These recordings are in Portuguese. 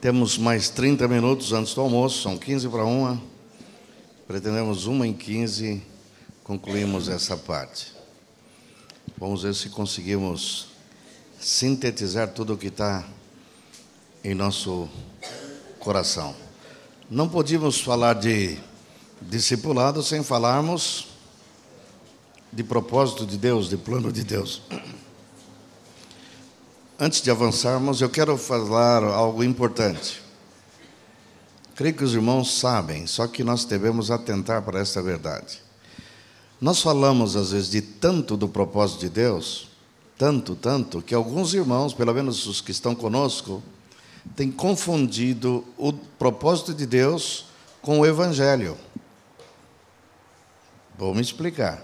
Temos mais 30 minutos antes do almoço, são 15 para uma. Pretendemos uma em 15, concluímos essa parte. Vamos ver se conseguimos sintetizar tudo o que está em nosso coração. Não podíamos falar de discipulado sem falarmos de propósito de Deus, de plano de Deus. Antes de avançarmos, eu quero falar algo importante. Creio que os irmãos sabem, só que nós devemos atentar para essa verdade. Nós falamos às vezes de tanto do propósito de Deus, tanto, tanto, que alguns irmãos, pelo menos os que estão conosco, têm confundido o propósito de Deus com o Evangelho. Vou me explicar.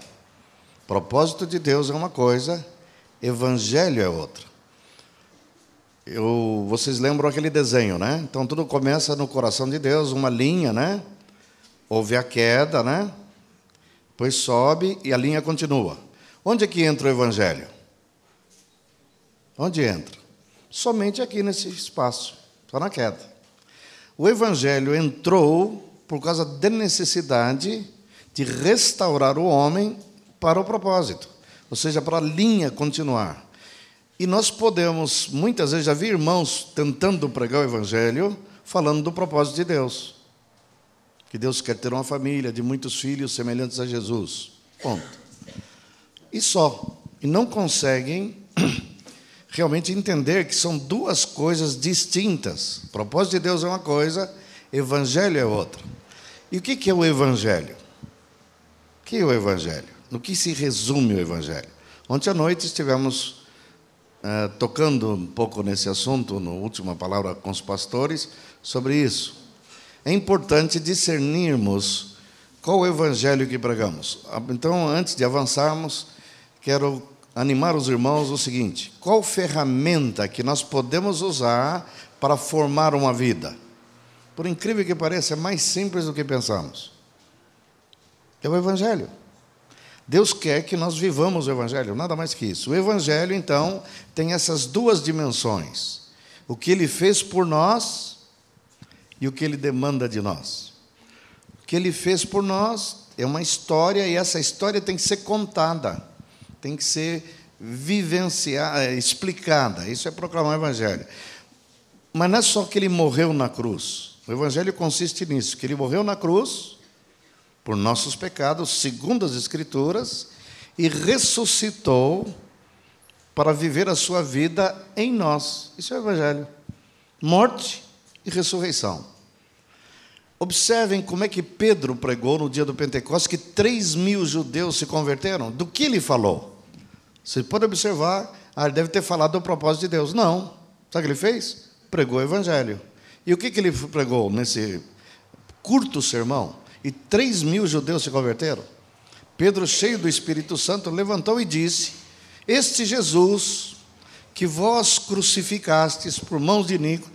Propósito de Deus é uma coisa, Evangelho é outra. Eu, vocês lembram aquele desenho, né? Então tudo começa no coração de Deus, uma linha, né? Houve a queda, né? Depois sobe e a linha continua. Onde é que entra o Evangelho? Onde entra? Somente aqui nesse espaço, só na queda. O Evangelho entrou por causa da necessidade de restaurar o homem para o propósito, ou seja, para a linha continuar. E nós podemos, muitas vezes, já vi irmãos tentando pregar o Evangelho, falando do propósito de Deus. Que Deus quer ter uma família de muitos filhos semelhantes a Jesus. Ponto. E só. E não conseguem realmente entender que são duas coisas distintas. O propósito de Deus é uma coisa, Evangelho é outra. E o que é o Evangelho? O que é o Evangelho? No que se resume o Evangelho? Ontem à noite estivemos uh, tocando um pouco nesse assunto, na última palavra com os pastores, sobre isso. É importante discernirmos qual o evangelho que pregamos. Então, antes de avançarmos, quero animar os irmãos o seguinte: qual ferramenta que nós podemos usar para formar uma vida? Por incrível que pareça, é mais simples do que pensamos. É o evangelho. Deus quer que nós vivamos o Evangelho, nada mais que isso. O Evangelho, então, tem essas duas dimensões: o que Ele fez por nós e o que Ele demanda de nós. O que Ele fez por nós é uma história e essa história tem que ser contada, tem que ser vivenciada, explicada. Isso é proclamar o Evangelho. Mas não é só que Ele morreu na cruz. O Evangelho consiste nisso: que Ele morreu na cruz por nossos pecados, segundo as Escrituras, e ressuscitou para viver a sua vida em nós. Isso é o Evangelho. Morte e ressurreição. Observem como é que Pedro pregou no dia do Pentecostes que 3 mil judeus se converteram. Do que ele falou? Você pode observar, ah, ele deve ter falado do propósito de Deus. Não. Sabe o que ele fez? Pregou o Evangelho. E o que, que ele pregou nesse curto sermão? E três mil judeus se converteram. Pedro, cheio do Espírito Santo, levantou e disse: Este Jesus que vós crucificastes por mãos de Nico,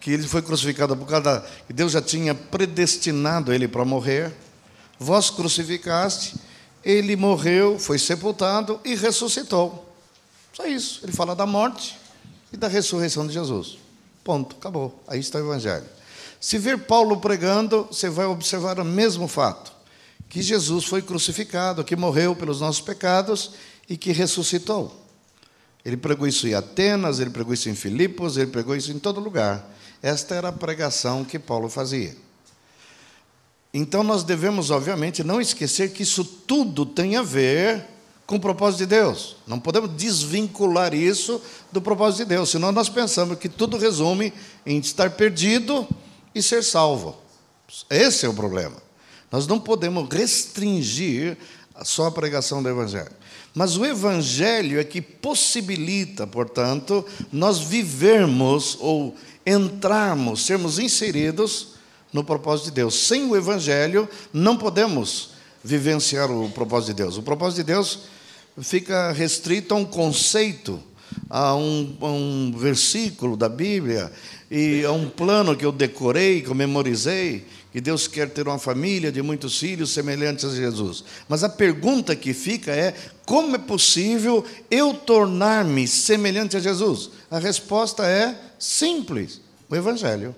que ele foi crucificado por causa que Deus já tinha predestinado ele para morrer, vós crucificaste, ele morreu, foi sepultado e ressuscitou. Só isso. Ele fala da morte e da ressurreição de Jesus. Ponto, acabou. Aí está o Evangelho. Se ver Paulo pregando, você vai observar o mesmo fato: que Jesus foi crucificado, que morreu pelos nossos pecados e que ressuscitou. Ele pregou isso em Atenas, ele pregou isso em Filipos, ele pregou isso em todo lugar. Esta era a pregação que Paulo fazia. Então nós devemos, obviamente, não esquecer que isso tudo tem a ver com o propósito de Deus. Não podemos desvincular isso do propósito de Deus, senão nós pensamos que tudo resume em estar perdido e ser salvo. Esse é o problema. Nós não podemos restringir só a pregação do Evangelho. Mas o Evangelho é que possibilita, portanto, nós vivermos ou entrarmos, sermos inseridos no propósito de Deus. Sem o Evangelho, não podemos vivenciar o propósito de Deus. O propósito de Deus fica restrito a um conceito, a um, a um versículo da Bíblia, e é um plano que eu decorei, que eu memorizei, que Deus quer ter uma família de muitos filhos semelhantes a Jesus. Mas a pergunta que fica é: como é possível eu tornar-me semelhante a Jesus? A resposta é simples: o Evangelho.